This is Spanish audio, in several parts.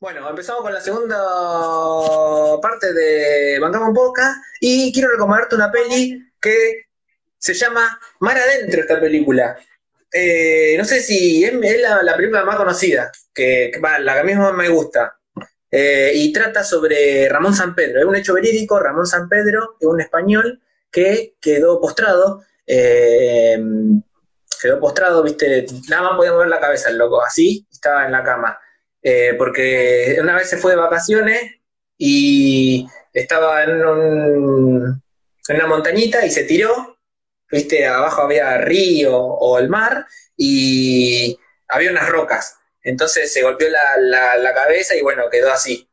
Bueno, empezamos con la segunda parte de Bancamos Boca y quiero recomendarte una peli que se llama Mar Adentro, esta película. Eh, no sé si es, la, película más conocida, que, la que a mí más me gusta. Eh, y trata sobre Ramón San Pedro. Es un hecho verídico, Ramón San Pedro es un español que quedó postrado. Eh, quedó postrado, viste, nada más podía mover la cabeza el loco, así, estaba en la cama. Eh, porque una vez se fue de vacaciones y estaba en, una montañita y se tiró, viste, abajo había río o el mar y había unas rocas. Entonces se golpeó la, cabeza y bueno, quedó así.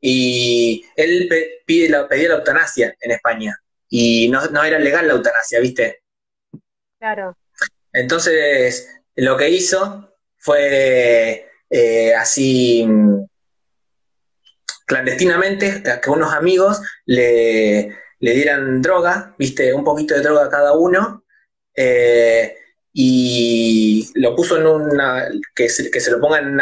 Y él pide la, pedía la eutanasia en España y no, no era legal la eutanasia, ¿viste? Claro. Entonces, lo que hizo fue así mm, clandestinamente que unos amigos le, dieran droga, viste, un poquito de droga a cada uno, eh, y lo puso en una, que se, que se lo ponga en,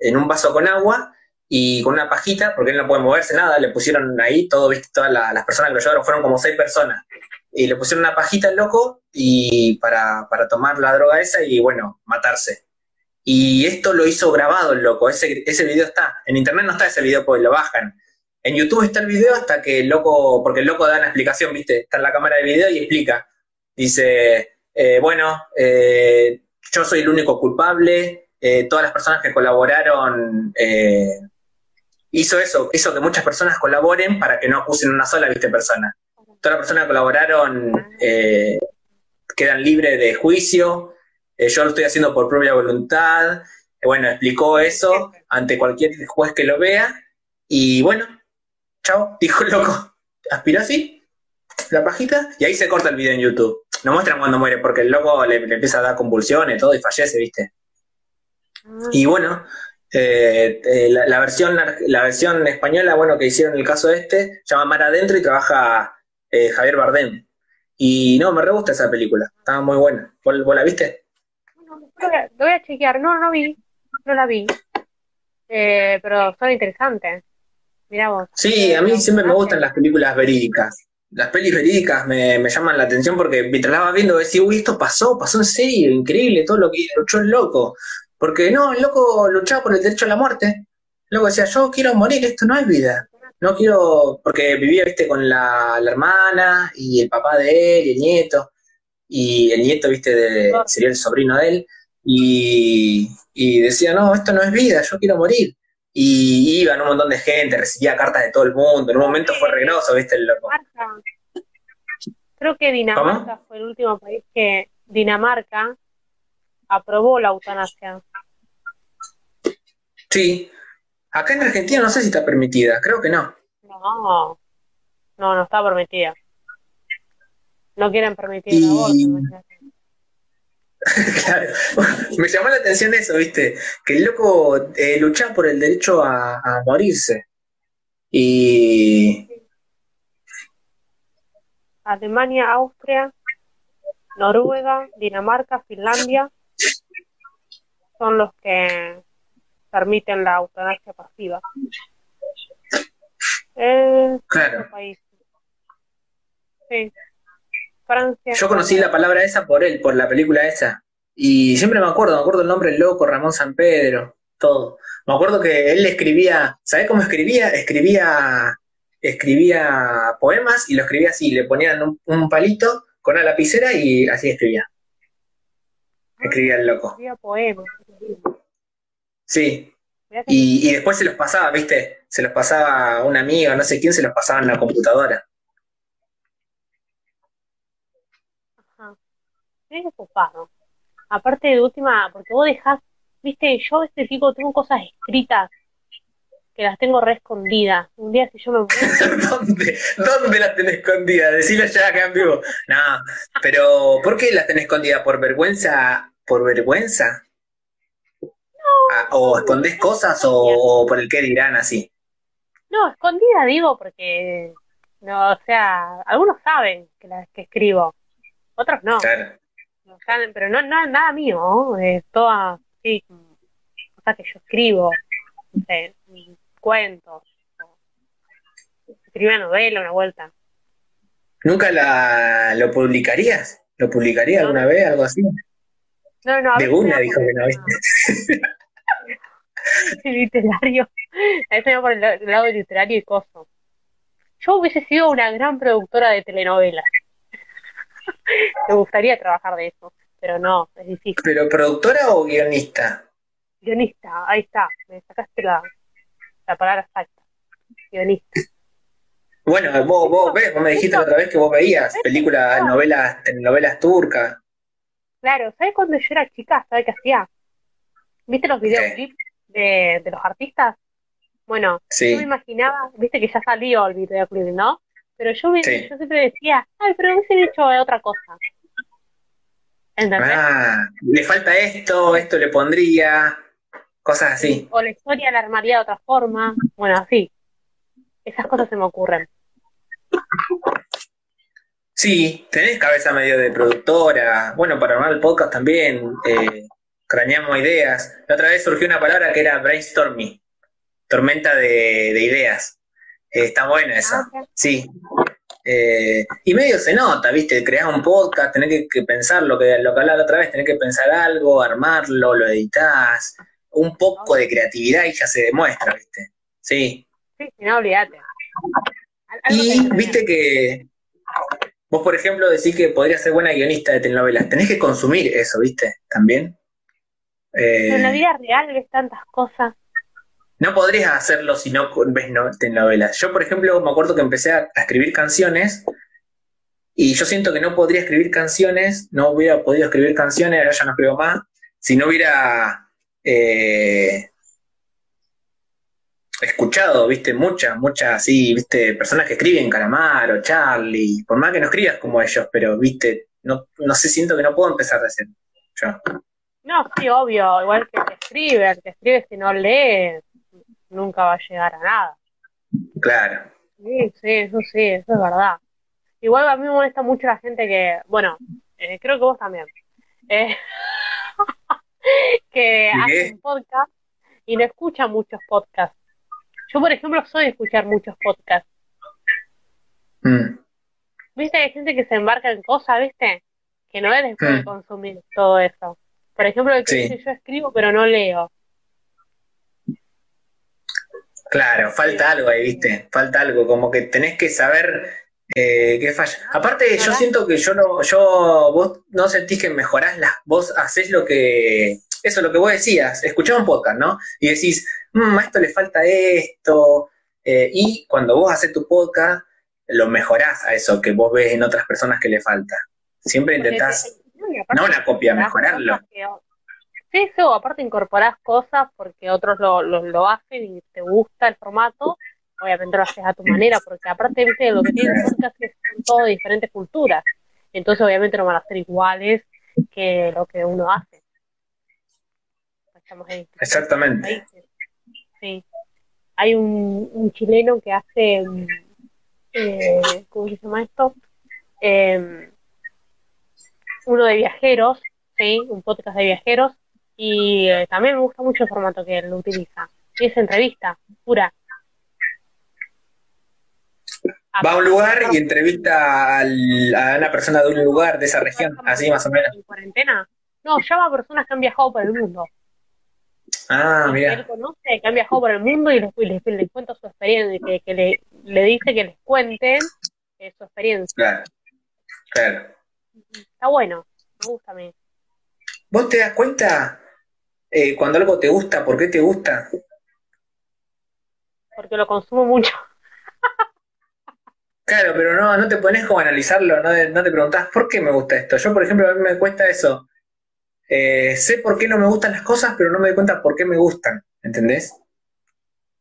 en, un vaso con agua y con una pajita, porque él no puede moverse nada, le pusieron ahí todo, viste, todas las personas que lo llevaron fueron como seis personas, y le pusieron una pajita al loco y para, para tomar la droga esa y bueno, matarse. Y esto lo hizo grabado el loco, ese, ese video está. En internet no está ese video porque lo bajan. En YouTube está el video hasta que el loco, porque el loco da una explicación, ¿viste? Está en la cámara de video y explica. Dice, eh, bueno, eh, yo soy el único culpable, eh, todas las personas que colaboraron hizo eso, hizo que muchas personas colaboren para que no acusen una sola, ¿viste? Persona. Todas las personas que colaboraron quedan libres de juicio, eh, yo lo estoy haciendo por propia voluntad. Eh, bueno, explicó eso ante cualquier juez que lo vea. Y bueno, chao, dijo el loco. Aspiró así, la pajita, y ahí se corta el video en YouTube. No muestran cuando muere, porque el loco le, empieza a dar convulsiones, todo, y fallece, ¿viste? Ah. Y bueno, eh, la, versión, la versión española, bueno, que hicieron el caso este, llama Mar Adentro y trabaja Javier Bardem. Y no, me re gusta esa película, estaba muy buena. ¿Vos la viste? Lo voy a chequear. No, no vi. No la vi. Eh, pero son interesantes. Mira vos. Sí, a mí siempre me gustan las películas verídicas. Las pelis verídicas me, llaman la atención porque mientras las vas viendo, decís, uy, esto pasó, pasó en serio, increíble todo lo que luchó el loco. Porque no, el loco luchaba por el derecho a la muerte. Luego decía, yo quiero morir, esto no es vida. No quiero, porque vivía, viste, con la, hermana y el papá de él y el nieto. Y el nieto, viste, de, sería el sobrino de él y, decía, no, esto no es vida, yo quiero morir. Y iban un montón de gente, recibía cartas de todo el mundo, en un momento fue regroso, viste, el loco. Creo que Dinamarca fue el último país que Dinamarca aprobó la eutanasia. Sí. Acá en Argentina no sé si está permitida, creo que no. No, no, no está permitida. No quieren permitir el aborto. claro. Me llamó la atención eso, ¿viste? Que el loco eh, luchaba por el derecho a, morirse. Y. Alemania, Austria, Noruega, Dinamarca, Finlandia son los que permiten la eutanasia pasiva. claro. Sí. Yo conocí la palabra esa por él, por la película esa. Y siempre me acuerdo, me acuerdo el nombre loco, Ramón San Pedro, todo. Me acuerdo que él escribía, ¿sabés cómo escribía? Escribía, escribía poemas y lo escribía así, le ponían un, palito con una lapicera y así escribía. Escribía el loco. Escribía poemas. Sí. Y, y después se los pasaba, ¿viste? Se los pasaba a una amiga, no sé quién, se los pasaba en la computadora. Es ocupado. Aparte de última, porque vos dejás, viste, yo este tipo tengo cosas escritas que las tengo re escondidas. Un día si yo me ¿Dónde? ¿Dónde las tenés escondidas? Decilo ya acá en vivo. No, pero ¿por qué las tenés escondidas? ¿Por vergüenza? ¿Por vergüenza? Ah, ¿O escondés cosas o, por el qué dirán así? No, escondida digo porque, no, o sea, algunos saben que las que escribo, otros no. Claro pero no, no nada mío, es toda así, cosas que yo escribo. no sé, cuentos, escribir una novela, una vuelta. ¿Nunca la, lo publicarías? ¿Lo publicaría alguna vez, algo así? No, no, a De una dijo que no, literario. A veces me por el lado literario y coso. Yo hubiese sido una gran productora de telenovelas. Me gustaría trabajar de eso, pero no, es difícil. ¿Pero productora o guionista? Guionista, ahí está, me sacaste la, la palabra exacta. Guionista. Bueno, vos, vos ves, vos me dijiste la otra vez que vos veías películas, novelas, telenovelas turcas. Claro, ¿sabes cuando yo era chica? ¿Sabes qué hacía? ¿Viste los videoclips de, de los artistas? Bueno, yo me imaginaba, viste que ya salió el videoclip, ¿no? Pero yo, me, Sí. yo siempre decía, ay, pero hubiesen hecho otra cosa. ¿Entendés? Ah, le falta esto, esto le pondría, cosas así. O la historia la armaría de otra forma. Bueno, así. Esas cosas se me ocurren. Sí, tenés cabeza medio de productora. Bueno, para armar el podcast también, eh, craneamos ideas. La otra vez surgió una palabra que era brainstorming, tormenta de, de ideas. Eh, está bueno eso. Ah. Sí. Eh, y medio se nota, ¿viste? Creás un podcast, tenés que, que pensar lo que, lo que hablaba la otra vez, tenés que pensar algo, armarlo, lo editas, un poco de creatividad y ya se demuestra, ¿viste? Sí. Sí, si no, olvídate. Y que viste que vos, por ejemplo, decís que podrías ser buena guionista de telenovelas. Tenés que consumir eso, ¿viste? También. Eh, Pero en la vida real ves tantas cosas. No podrías hacerlo si no ves no- telenovelas. Yo, por ejemplo, me acuerdo que empecé a, a escribir canciones y yo siento que no podría escribir canciones, no hubiera podido escribir canciones, ahora ya no escribo más, si no hubiera eh, escuchado, viste, muchas, muchas, así, viste, personas que escriben, Calamaro, Charlie, por más que no escribas como ellos, pero, viste, no, no sé, siento que no puedo empezar de cero. Yo. No, sí, obvio. Igual que el que escribe, el que escribe si no lee, nunca va a llegar a nada. Claro. Sí, sí, eso sí, eso es verdad. Igual a mí me molesta mucho la gente que, bueno, eh, creo que vos también, eh, que ¿Y qué? hacen podcast y no escuchan muchos podcasts. Yo, por ejemplo, soy de escuchar muchos podcasts. Mm. ¿Viste? Hay gente que se embarca en cosas, ¿viste? Que no es después de Mm. consumir todo eso. Por ejemplo, el que Sí. yo escribo pero no leo. Claro, falta algo ahí, ¿viste? Falta algo, como que tenés que saber eh, qué falla. Aparte, yo siento que yo no, yo, vos no sentís que mejorás las, vos hacés lo que, eso lo que vos decías, escuchás un podcast, ¿no? Y decís, "Mm, a esto le falta esto, eh, y cuando vos haces tu podcast, lo mejorás a eso que vos ves en otras personas que le falta. Siempre intentás, te- no, una copia, mejorarlo. Sí, sí, o aparte incorporás cosas porque otros lo, lo, lo hacen y te gusta el formato, obviamente lo haces a tu manera, porque aparte, viste, lo que tienen podcast es que son todo de diferentes culturas, entonces obviamente no van a ser iguales que lo que uno hace. Estamos Exactamente. Sí. Hay un, un chileno que hace, eh, ¿cómo se llama esto? Eh, uno de viajeros, sí, un podcast de viajeros, y eh, también me gusta mucho el formato que él utiliza. Y es entrevista, pura. Va a un lugar y entrevista al- a una persona de un lugar, de esa región, así más o menos. ¿En cuarentena? No, llama a personas que han viajado por el mundo. Ah, mira. él conoce, que han viajado por el mundo y les, les, les cuenta su experiencia, que, que le, le dice que les cuenten eh, su experiencia. Claro, claro. Está bueno, me gusta a mí. ¿Vos te das cuenta eh, cuando algo te gusta, por qué te gusta? porque lo consumo mucho. Claro, pero no, no te pones como a analizarlo, no, te- no te preguntás por qué me gusta esto. Yo, por ejemplo, a mí me cuesta eso. Eh, sé por qué no me gustan las cosas, pero no me doy cuenta por qué me gustan, ¿entendés?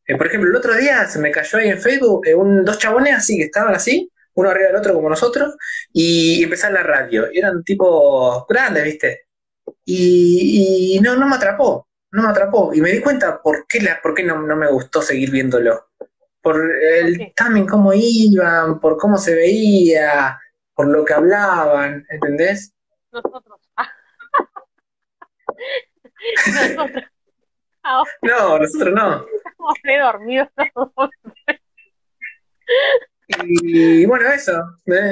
Eh, por ejemplo, el otro día se me cayó ahí en Facebook eh, un, dos chabones así que estaban así, uno arriba del otro como nosotros, y empezaron la radio. Y eran tipos grandes, ¿viste? Y, y no, no me atrapó, no me atrapó. Y me di cuenta por qué, la, por qué no, no me gustó seguir viéndolo. Por el ¿Por qué? timing, cómo iban, por cómo se veía, por lo que hablaban, ¿entendés? Nosotros. Nosotros. No, nosotros no. he dormido. y bueno, eso,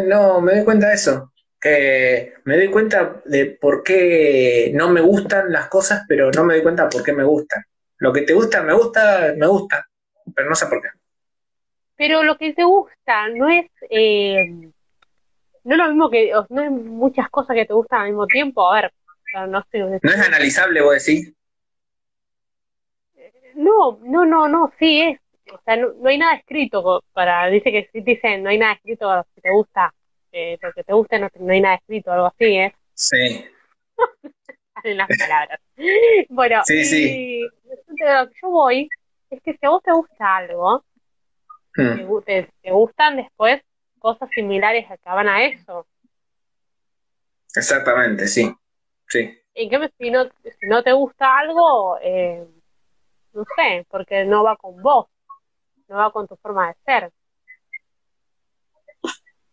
no, me doy cuenta de eso, que me doy cuenta de por qué no me gustan las cosas, pero no me doy cuenta por qué me gustan. Lo que te gusta, me gusta, me gusta, pero no sé por qué. Pero lo que te gusta no es, eh, no es lo mismo que, no hay muchas cosas que te gustan al mismo tiempo. A ver, no sé. ¿No es analizable, vos decís? No, no, no, no, sí es. O sea, no, hay nada escrito para, dice que dicen, no hay nada escrito si te gusta, eh, porque te gusta, no, no hay nada escrito, algo así, ¿eh? Sí. en las palabras. Bueno, sí, sí. lo que yo voy es que si a vos te gusta algo, hmm. te, te, gustan después cosas similares van a eso. Exactamente, sí. Sí. En cambio, si no, si no te gusta algo, eh, no sé, porque no va con vos, no va con tu forma de ser.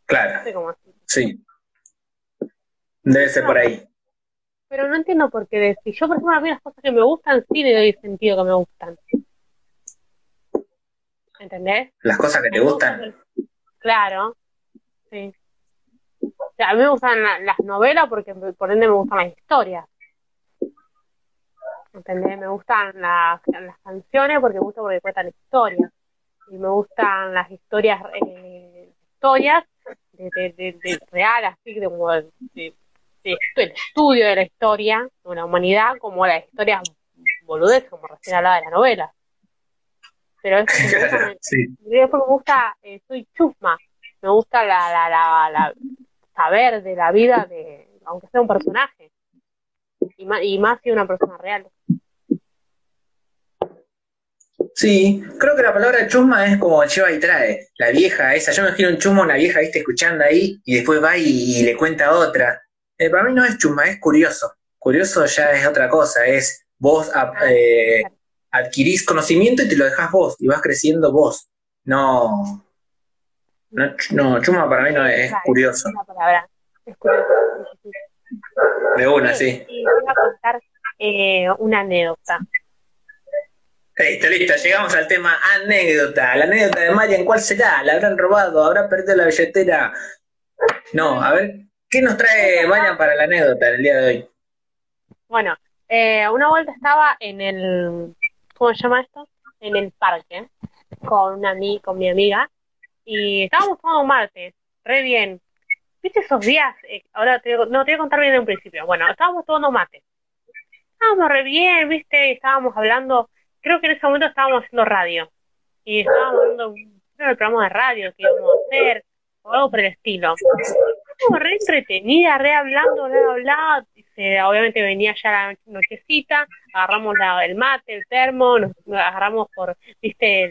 Claro. Sí. Debe ser por ahí. Pero no entiendo por qué si yo, por ejemplo, a mí las cosas que me gustan, sí le doy sentido que me gustan. ¿Entendés? Las cosas que te gustan. Claro, sí. a mí me gustan las novelas porque por ende me gustan las historias. ¿Entendés? Me gustan las, las canciones porque me gusta porque cuentan historias. Y me gustan las historias, eh, historias de, de, de, real, así de, de, el estudio de la historia de la humanidad, como las historias boludeces, como recién hablaba de la novela. Pero es que me gusta, sí. me, gusta eh, soy chusma, me gusta la, la, la, la, saber de la vida de, aunque sea un personaje, y más, y más si una persona real. Sí, creo que la palabra chusma es como lleva y trae. La vieja esa, yo me imagino un chusma, una vieja, viste, escuchando ahí, y después va y, le cuenta otra. Eh, para mí no es chusma, es curioso. Curioso ya es otra cosa, es vos ah, eh, adquirís conocimiento y te lo dejás vos, y vas creciendo vos. No, no, chusma para mí no es, curioso. Es curioso. De una, sí. Y voy a contar eh, una anécdota. Listo, listo, llegamos al tema anécdota. La anécdota de Maya, ¿en cuál será? ¿La habrán robado? ¿Habrá perdido la billetera? No, a ver, ¿qué nos trae Maya para la anécdota el día de hoy? Bueno, eh, una vuelta estaba en el, ¿cómo se llama esto? En el parque, con, una, con mi amiga, y estábamos tomando mate, re bien. ¿Viste esos días? Eh, ahora te, no, te voy a contar bien de un principio. Bueno, estábamos tomando mate. Estábamos re bien, ¿viste? Estábamos hablando creo que en ese momento estábamos haciendo radio. Y estábamos hablando un programa de radio que íbamos a hacer, o algo por el estilo. Estuvo re entretenida, re hablando, re hablando. obviamente venía ya la nochecita, agarramos el mate, el termo, nos, agarramos por, viste,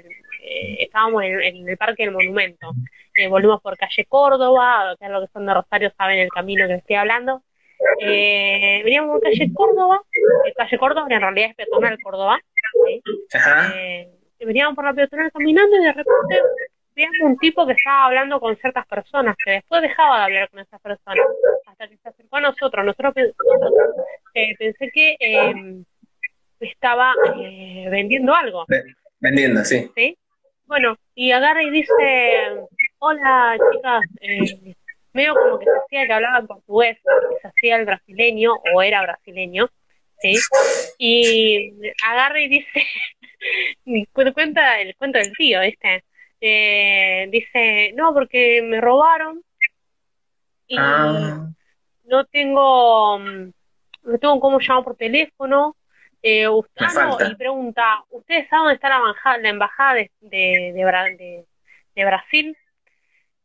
eh, estábamos en, el Parque del Monumento. Eh, volvimos por calle Córdoba, que es lo que son de Rosario, saben el camino que estoy hablando. Eh, veníamos por calle Córdoba, calle Córdoba, que en realidad es peatonal Córdoba, eh, veníamos por la peatonal caminando y de repente veíamos un tipo que estaba hablando con ciertas personas, que después dejaba de hablar con esas personas, hasta que se acercó a nosotros. Nosotros, eh, pensé que em, estaba eh, vendiendo algo. Vendiendo, sí. ¿Sí? Bueno, y agarra y dice, hola chicas, eh, medio como que se hacía que hablaba en portugués, que se hacía el brasileño o era brasileño, ¿sí? Y agarra y dice, cuenta el cuento del tío, este, dice, no, porque me robaron y ah. no tengo, no tengo cómo llamar por teléfono. Eh, ah, y pregunta, ¿ustedes saben dónde está la, la embajada de, de, de, de Brasil?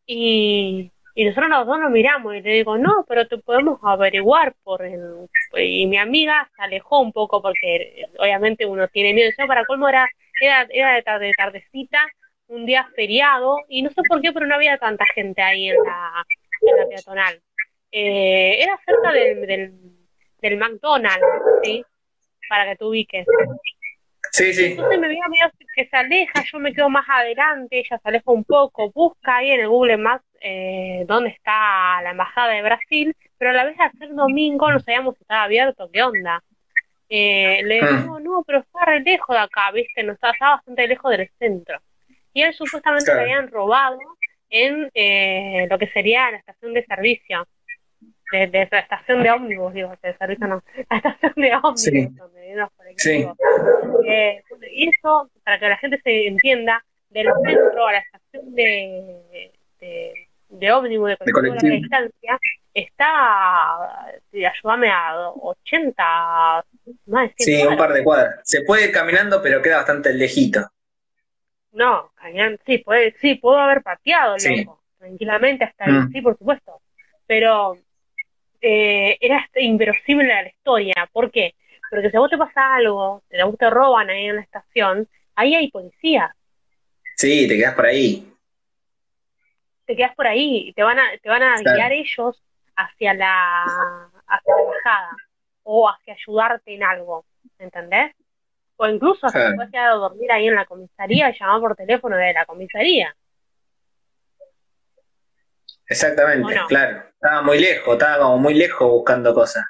Y y nosotros los dos nos miramos y le digo, no, pero te podemos averiguar por el... Y mi amiga se alejó un poco porque obviamente uno tiene miedo. Yo para colmo era, era, era de, tarde, tardecita, un día feriado, y no sé por qué, pero no había tanta gente ahí en la, en la peatonal. Eh, era cerca del, del, del McDonald's, ¿sí? Para que te ubiques. Sí, sí. Entonces me veía que se aleja, yo me quedo más adelante, ella se aleja un poco, busca ahí en el Google Maps eh, dónde está la embajada de Brasil, pero a la vez de hacer domingo no sabíamos si estaba abierto, qué onda. eh, le digo, Mm. no, pero está re lejos de acá, ¿viste? No está, está bastante lejos del centro. Y él supuestamente Claro. le habían robado en eh, lo que sería la estación de servicio. De, de la estación de ómnibus, digo, de servicio no, la estación de ómnibus, Sí. donde los colectivos. Eh, bueno, y eso, para que la gente se entienda, del centro a la estación de, de, de ómnibus de colectivo de colectivo. distancia está, ayúdame a 80, más de 100 Sí, un par de cuadras. Se puede ir caminando, pero queda bastante lejito. No, sí, puede, sí, puedo haber pateado, Sí. loco, tranquilamente hasta ahí, Mm. sí, por supuesto. Pero eh, era hasta inverosímil la historia. ¿Por qué? Porque si a vos te pasa algo, te, a vos te roban ahí en la estación, ahí hay policía. Sí, te quedas por ahí. Te quedas por ahí y te van a, te van a Claro. guiar ellos hacia la, hacia la bajada o hacia ayudarte en algo, ¿entendés? O incluso hasta Claro. te puedes quedar a dormir ahí en la comisaría y llamar por teléfono de la comisaría. Exactamente, claro. Estaba muy lejos, estaba como muy lejos buscando cosas.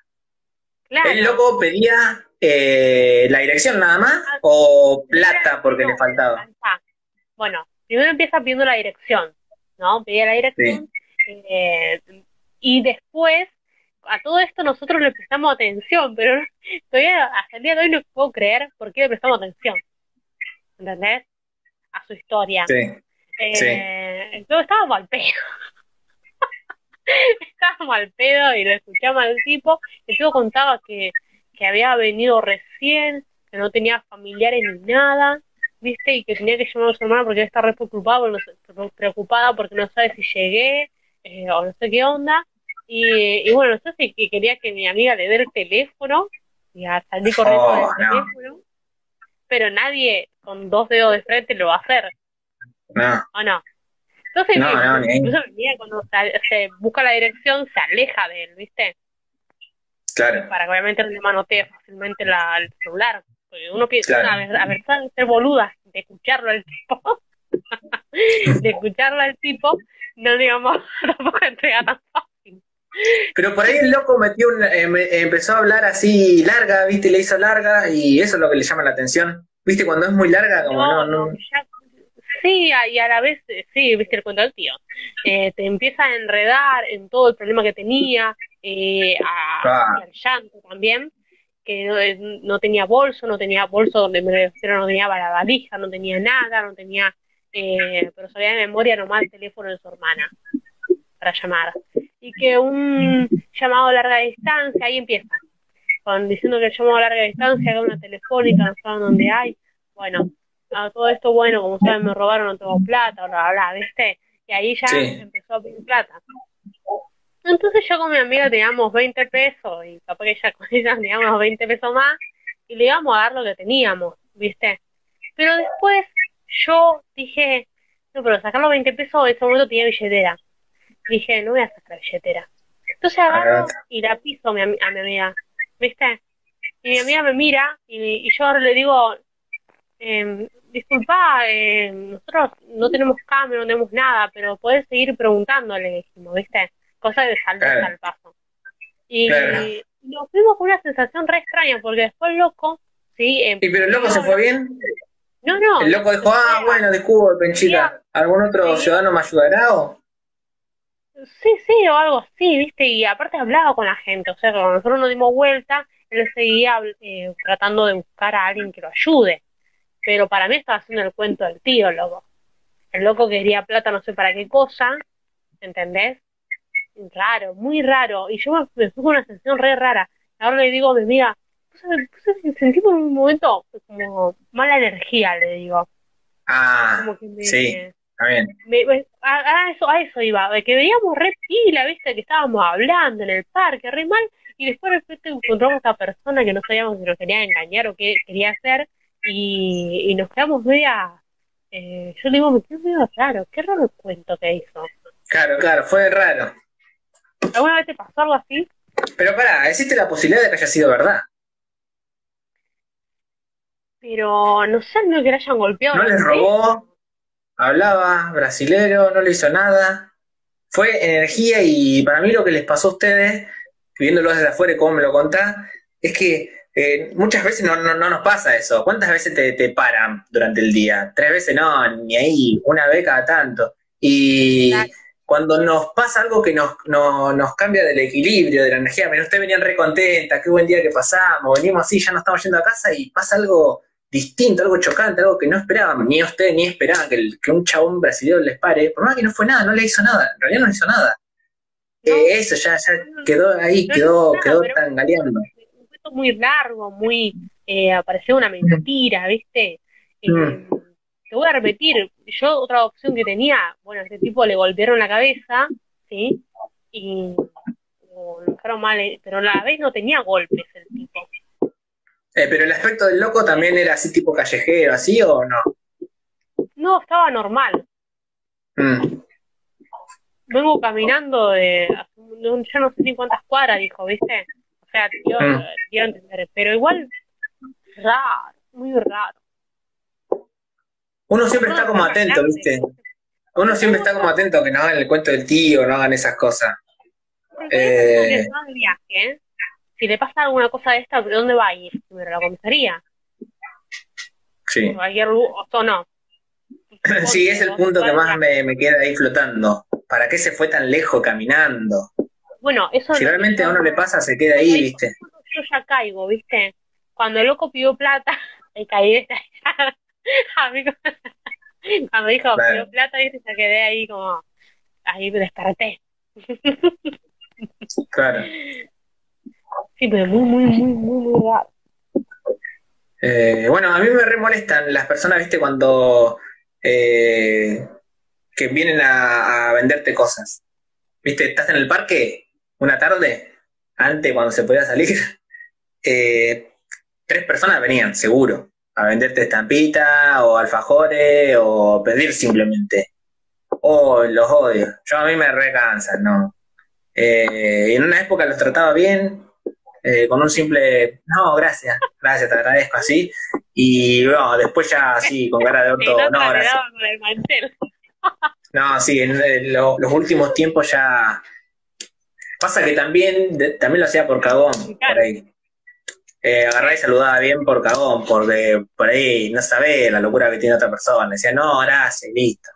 Claro. ¿El loco pedía eh, la dirección nada más o plata porque le faltaba? Ah, Bueno, primero empieza pidiendo la dirección, ¿no? Pedía la dirección eh, y después a todo esto nosotros le prestamos atención, pero todavía hasta el día de hoy no puedo creer por qué le prestamos atención, ¿entendés? A su historia. Sí, Eh, Entonces estaba mal pedo. estaba mal pedo y lo escuchaba al tipo. El tipo contaba que, que había venido recién, que no tenía familiares ni nada, ¿viste? Y que tenía que llamar a su hermana porque está re preocupada, porque no sé- preocupada porque no sabe si llegué eh, o no sé qué onda. Y, y bueno, no sé si que quería que mi amiga le dé el teléfono y a salir corriendo Oh, del no. teléfono. Pero nadie con dos dedos de frente lo va a hacer. no, ¿O no? Entonces, No, eh, no, incluso venía cuando se, se busca la dirección, se aleja de él, ¿viste? claro. Para que obviamente no le manotee fácilmente la, el celular. Porque uno piensa, Claro. a ver, a ver, ser boludas de escucharlo al tipo, de escucharlo al tipo, no digamos, tampoco entrega tan fácil. Pero por ahí el loco metió un- eh, me- empezó a hablar así larga, ¿viste? Le hizo larga y eso es lo que le llama la atención. ¿Viste? Cuando es muy larga, como no, no. ya- sí, y a la vez, eh, sí, viste el cuento del tío. Eh, te empieza a enredar en todo el problema que tenía, eh, a, Ah. al llanto también, que no, eh, no tenía bolso, no tenía bolso donde me refiero, no tenía la valija, no tenía nada, no tenía, eh, pero sabía de memoria nomás el teléfono de su hermana para llamar. Y que un llamado a larga distancia, ahí empieza, con diciendo que el llamado a larga distancia, que una telefónica, no saben dónde hay. Bueno, a todo esto, bueno, como saben, me robaron, no tengo plata, bla, bla, bla, ¿viste? Y ahí ya Sí. empezó a pedir plata. Entonces yo con mi amiga teníamos 20 pesos y capaz que ella con ella teníamos 20 pesos más y le íbamos a dar lo que teníamos, ¿viste? Pero después yo dije, no, pero sacar los 20 pesos en ese momento tenía billetera. Dije, no voy a sacar billetera. Entonces agarro Agarrate. y la piso a mi, a mi amiga, ¿viste? Y mi amiga me mira y, y yo ahora le digo, eh, disculpa, eh, nosotros no tenemos cambio, no tenemos nada, pero podés seguir preguntándole, dijimos, ¿viste? Cosa de saltar Claro. al paso. Y Claro. nos fuimos con una sensación re extraña, porque después el loco, sí, eh, ¿Y pero el loco se fue bien? no, no, El loco dijo, ah, bueno, disculpen, chica. ¿Algún otro Sí. ciudadano me ayudará o? Sí, sí, o algo así, ¿viste? Y aparte hablaba con la gente, o sea, cuando nosotros nos dimos vuelta, él seguía eh, tratando de buscar a alguien que lo ayude. Pero para mí estaba haciendo el cuento del tío, loco. El loco quería plata no sé para qué cosa, ¿entendés? Raro, muy raro. Y yo me, fui con una sensación re rara. Ahora le digo a mi amiga, "Puse- puse- sentí por un momento como mala energía, le digo. Ah, Como que me, sí. está bien. me- me- a, a eso, a eso iba, de que veíamos re pila, viste, que estábamos hablando en el parque, re mal, y después de repente encontramos a esta persona que no sabíamos si nos quería engañar o qué quería hacer, y, y nos quedamos media, eh, yo le digo, me quedé medio raro, qué raro el cuento que hizo. Claro, claro, fue raro. ¿Alguna vez te pasó algo así? Pero pará, existe la posibilidad de que haya sido verdad. Pero no sé, no que le hayan golpeado. No les sé. robó, hablaba brasilero, no le hizo nada. Fue energía y para mí lo que les pasó a ustedes, viéndolo desde afuera y cómo me lo contás, es que eh, muchas veces no, no, no, nos pasa eso. ¿Cuántas veces te, te, paran durante el día? Tres veces no, ni ahí, una vez cada tanto. Y cuando nos pasa algo que nos, nos cambia del equilibrio, de la energía, miren, ustedes venían re contentas, qué buen día que pasamos, venimos así, ya no estamos yendo a casa y pasa algo distinto, algo chocante, algo que no esperaban, ni ustedes ni esperaban que, que un chabón brasileño les pare, por más que no fue nada, no le hizo nada, en realidad no le hizo nada. Eh, eso ya, ya quedó ahí, quedó, quedó tan galeando. Un muy largo, muy, eh, apareció una mentira, ¿viste? Eh, mm. Te voy a repetir, yo otra opción que tenía, bueno, a este tipo le golpearon la cabeza, ¿sí? Y lo dejaron mal, pero a la vez no tenía golpes el tipo. Eh, pero el aspecto del loco también era así tipo callejero, así o no? No, estaba normal. Mm. Vengo caminando de, ya no sé ni cuántas cuadras, dijo, ¿viste? O sea, yo mm. quiero entender, pero igual raro, muy raro. Uno siempre está como atento, ¿viste? Uno siempre está como atento que no hagan el cuento del tío, no hagan esas cosas. Eh... viaje, si le pasa alguna cosa de esta, ¿de dónde va a ir? Primero, la comisaría. Sí. O no. Sí, es el punto que más me, queda ahí flotando. ¿Para qué se fue tan lejos caminando? Bueno, eso. Si realmente a uno le pasa, se queda ahí, ¿viste? Yo ya caigo, ¿viste? Cuando el loco pidió plata, me caí de Amigo, cuando dijo pidió plata, ¿viste? Se quedé ahí como. Ahí me desperté. Claro. Sí, pero muy, muy, muy, muy, muy raro. Eh, bueno, a mí me re molestan las personas, viste, cuando eh, que vienen a, venderte cosas. Viste, estás en el parque una tarde, antes cuando se podía salir, eh, tres personas venían, seguro, a venderte estampita o alfajores o pedir simplemente. Oh, los odio. Yo a mí me recansan, ¿no? en una época los trataba bien, eh, con un simple, no, gracias, gracias, te agradezco así. Y bueno, después ya así, con cara de orto, no, gracias. No, sí, en, los últimos tiempos ya. Pasa que también, también lo hacía por cagón, por ahí. Eh, agarraba y saludaba bien por cagón, porque por ahí no sabés la locura que tiene otra persona. Decía, no, gracias, listo.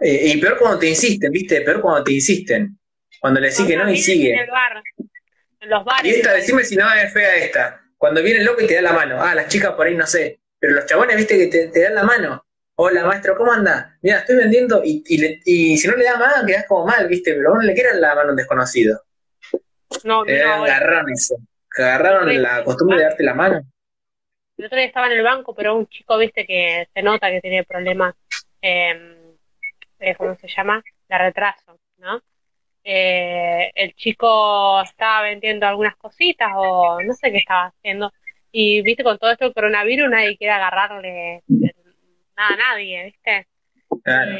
Eh, y peor cuando te insisten, ¿viste? Peor cuando te insisten. Cuando le decís que no y sigue. En los bares. Y esta, decime si no es fea esta. Cuando viene el loco y te da la mano. Ah, las chicas por ahí no sé. Pero los chabones, viste, que te, dan la mano. Hola, maestro, ¿cómo anda? Mira, estoy vendiendo y, y, si no le da mano, quedas como mal, viste, pero no le quieran la mano a un desconocido. No, no. agarraron eso. Agarraron la costumbre de darte la mano. El otro día estaba en el banco, pero un chico, viste, que se nota que tiene problemas, em, eh, ¿cómo se llama? De retraso, ¿no? eh, el chico estaba vendiendo algunas cositas o no sé qué estaba haciendo. Y viste, con todo esto del coronavirus nadie quiere agarrarle nada a nadie, ¿viste?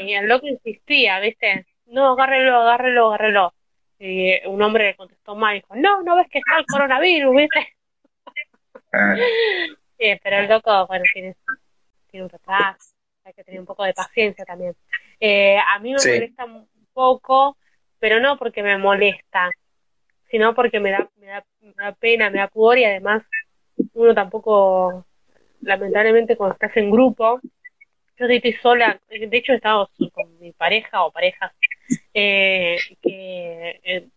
Y el loco insistía, ¿viste? No, agárrelo, agárrelo, agárrelo. Y un hombre le contestó mal, dijo, no, no ves que está el coronavirus, ¿viste? sí, pero el loco, bueno, tiene, tiene un retraso, hay que tener un poco de paciencia también. Eh, a mí me molesta un poco pero no porque me molesta, sino porque me da, me da, me da pena, me da pudor y además uno tampoco, lamentablemente cuando estás en grupo, yo estoy sola, de hecho he estado con mi pareja o parejas, eh, que eh,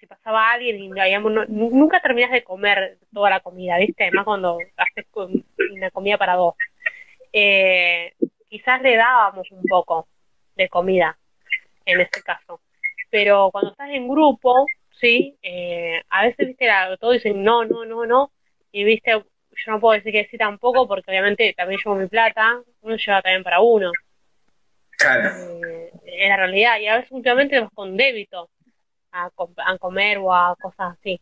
si pasaba alguien y nunca terminas de comer toda la comida, ¿viste? Además cuando haces una comida para dos. Eh, quizás le dábamos un poco de comida en este caso pero cuando estás en grupo, sí, eh, a veces, viste, todos dicen no, no, no, no, y viste, yo no puedo decir que sí tampoco, porque obviamente también llevo mi plata, uno lleva también para uno. Claro. Eh, es la realidad, y a veces últimamente vas con débito a, a, comer o a cosas así.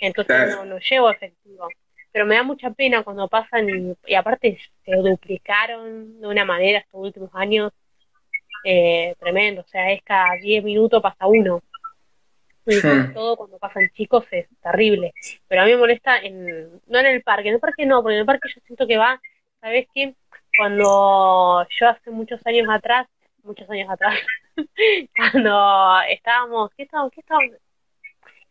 Entonces no, no llevo efectivo. Pero me da mucha pena cuando pasan y, y aparte se duplicaron de una manera estos últimos años eh, tremendo, o sea, es cada 10 minutos pasa uno. Y hmm. todo cuando pasan chicos es terrible. Pero a mí me molesta, en, no en el parque, en el parque no, porque en el parque yo siento que va, ¿sabes qué? Cuando yo hace muchos años atrás, muchos años atrás, cuando estábamos, ¿qué estábamos? ¿Qué estábamos?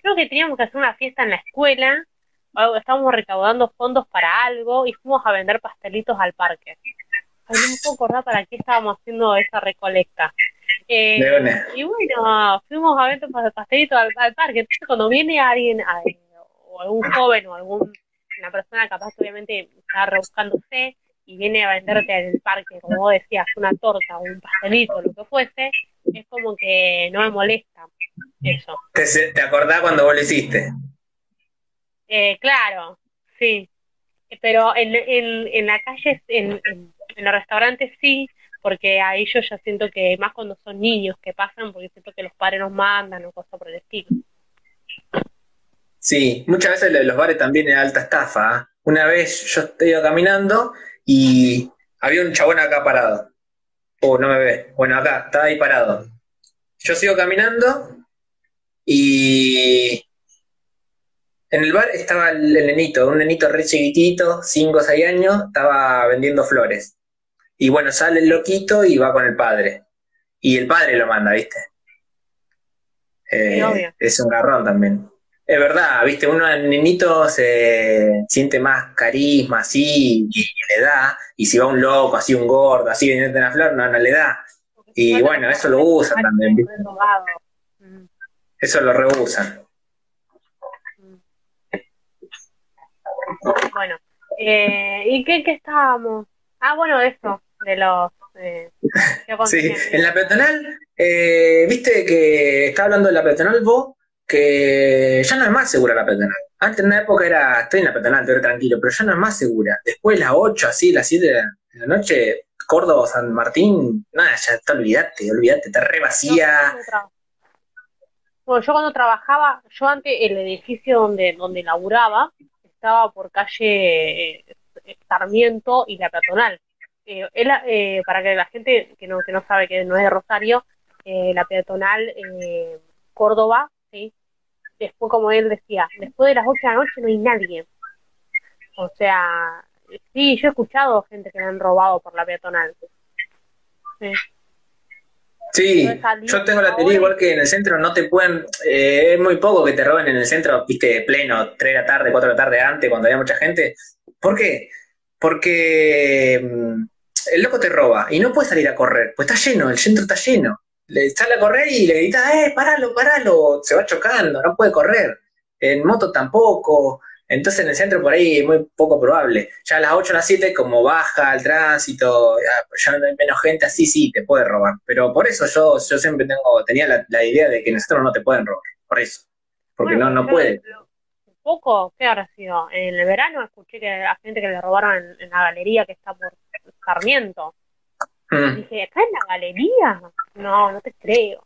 creo que teníamos que hacer una fiesta en la escuela, algo, estábamos recaudando fondos para algo y fuimos a vender pastelitos al parque. Ay, no me puedo acordar para qué estábamos haciendo esa recolecta. Eh, y bueno, fuimos a vender pastelitos al, parque. Entonces, cuando viene alguien, o algún joven o algún una persona capaz que obviamente está rebuscándose y viene a venderte en el parque, como vos decías, una torta o un pastelito, lo que fuese, es como que no me molesta eso. ¿Te, te acordás cuando vos lo hiciste? Eh, claro, sí. Pero en, en, en la calle, en, en, los restaurantes sí, porque ahí yo ya siento que más cuando son niños que pasan, porque siento que los padres nos mandan o cosas por el estilo. Sí, muchas veces los bares también es alta estafa. ¿ah? Una vez yo estoy caminando y había un chabón acá parado. Oh, no me ve. Bueno, acá, estaba ahí parado. Yo sigo caminando y en el bar estaba el, nenito, un nenito re chiquitito, 5 o 6 años, estaba vendiendo flores. Y bueno, sale el loquito y va con el padre. Y el padre lo manda, ¿viste? Eh, es un garrón también. Es verdad, viste, uno al niñito se siente más carisma así y, le da, y si va un loco, así un gordo, así de una flor, no, no le da. Y bueno, eso lo usan también, ¿viste? Eso lo reusan. Bueno, eh, ¿y qué, qué estábamos? Ah, bueno, eso, de los... Eh, sí, en la peatonal, eh, viste que estaba hablando de la peatonal vos, que ya no es más segura la peatonal. Antes en una época era, estoy en la peatonal, estoy tranquilo, pero ya no es más segura. Después las 8, así, las 7 de la noche, Córdoba, San Martín, nada, ya está, olvídate, olvídate, está re vacía. Bueno, yo cuando trabajaba, yo antes el edificio donde, donde laburaba estaba por calle eh, Sarmiento y la peatonal. Eh, eh, para que la gente que no, que no sabe que no es de Rosario, la peatonal Córdoba Después, como él decía, después de las 8 de la noche no hay nadie. O sea, sí, yo he escuchado gente que le han robado por la peatonal. Sí. yo tengo la teoría igual que en el centro no te pueden, eh, es muy poco que te roben en el centro, viste, pleno, 3 de la tarde, 4 de la tarde antes, cuando había mucha gente. ¿Por qué? Porque mm, el loco te roba y no puedes salir a correr, pues está lleno, el centro está lleno le sale a correr y le grita, ¡eh, paralo, paralo! Se va chocando, no puede correr. En moto tampoco. Entonces en el centro por ahí es muy poco probable. Ya a las 8 o las 7, como baja el tránsito, ya, no hay menos gente, así sí te puede robar. Pero por eso yo, yo siempre tengo, tenía la, idea de que en el centro no te pueden robar. Por eso. Porque no, no puede. Poco, ¿qué habrá sido? En el verano escuché que a gente que le robaron en la galería que está por Sarmiento. Mm. Dije, ¿acá en la galería? No, no te creo.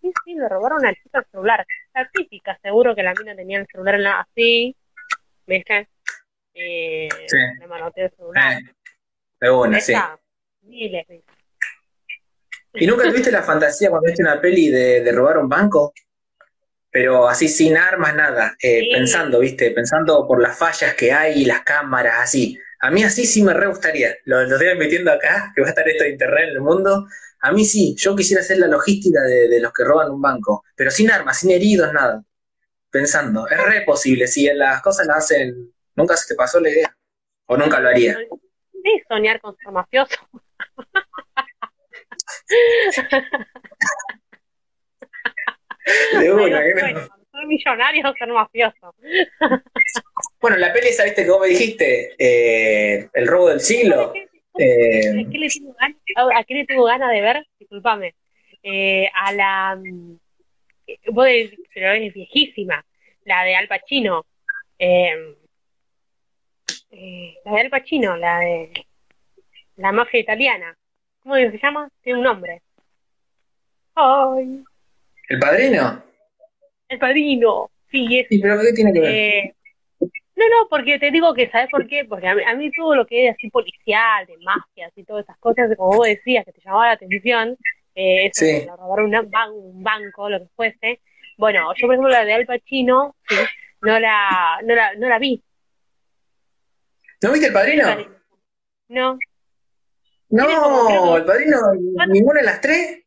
Sí, sí, le robaron al chico el celular. La típica, seguro que la mina tenía el celular en la, así, ¿viste? Eh, sí. Le manoteó el celular. de una, sí. ¿Y nunca tuviste la fantasía cuando viste una peli de, de robar un banco? Pero así sin armas, nada. Eh, Pensando, ¿viste? Pensando por las fallas que hay y las cámaras, así. A mí así sí me re gustaría. Lo, lo estoy metiendo acá, que va a estar esto de internet en el mundo. A mí sí, yo quisiera hacer la logística de, los que roban un banco, pero sin armas, sin heridos, nada. Pensando, es re posible, si las cosas las hacen, nunca se te pasó la idea, o nunca lo haría. Sí, soñar con ser mafioso. de una, bueno, ser millonario o ser mafioso. Bueno, la peli esa, viste, como me dijiste, eh, el robo del siglo. Eh, ¿A, qué le tengo ganas, de ver? Disculpame. Eh, a la. Vos pero es viejísima. La de Al Pacino. la de Al Pacino, la de. La mafia italiana. ¿Cómo se llama? Tiene un nombre. Ay. ¿El padrino? El padrino. Sí, es. ¿Y pero qué tiene que ver? No, no, porque te digo que, ¿sabes por qué? Porque a mí, todo lo que es así policial, de mafias y todas esas cosas, como vos decías, que te llamaba la atención, eh, eso, sí. robar un, un banco, lo que fuese. Bueno, yo por ejemplo la de Al Pacino, sí, no la, no la, no la vi. ¿No viste el padrino? No. No, el padrino, ninguna de las tres.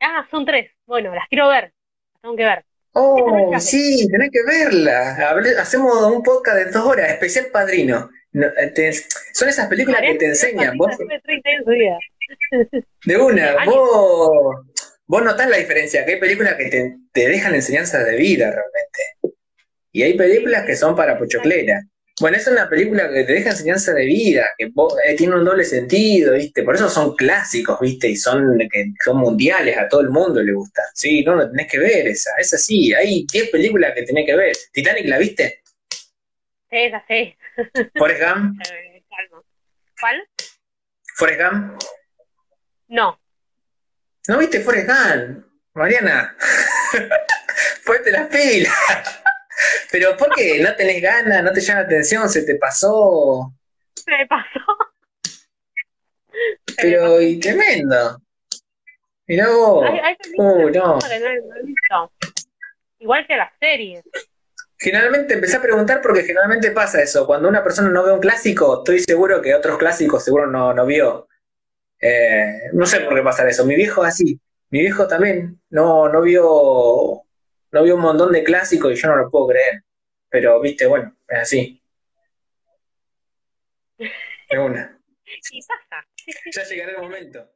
Ah, son tres. Bueno, las quiero ver. Las tengo que ver. Oh, sí, tenés que verla. hacemos un podcast de dos horas, especial padrino. Eh, son esas películas que te enseñan. Vos, de una, vos, vos notás la diferencia, que hay películas que te, te dejan enseñanzas de vida realmente. Y hay películas que son para pochoclera. Bueno, es una película que te deja enseñanza de vida, que eh, tiene un doble sentido, ¿viste? Por eso son clásicos, ¿viste? Y son, que, son mundiales, a todo el mundo le gustan. Sí, no, lo tenés que ver esa, es así. Hay 10 películas que tenés que ver. ¿Titanic la viste? Sí, esa sí. ¿Forrest Gump? Eh, ¿Cuál? ¿Forrest Gump? No. ¿No viste Forrest Gump? Mariana, fuerte las pilas. Pero ¿por qué? ¿No tenés ganas? ¿No te llama la atención? ¿Se te pasó? Se me pasó. Pero, y tremendo. Mirá vos. uh, no. Igual que las series. Generalmente empecé a preguntar porque generalmente pasa eso. Cuando una persona no ve un clásico, estoy seguro que otros clásicos seguro no, no vio. Eh, no sé por qué pasa eso. Mi viejo así. Mi viejo también no, no vio no vi un montón de clásicos y yo no lo puedo creer. Pero, viste, bueno, es así. Es una. Y pasa. Ya llegará el momento.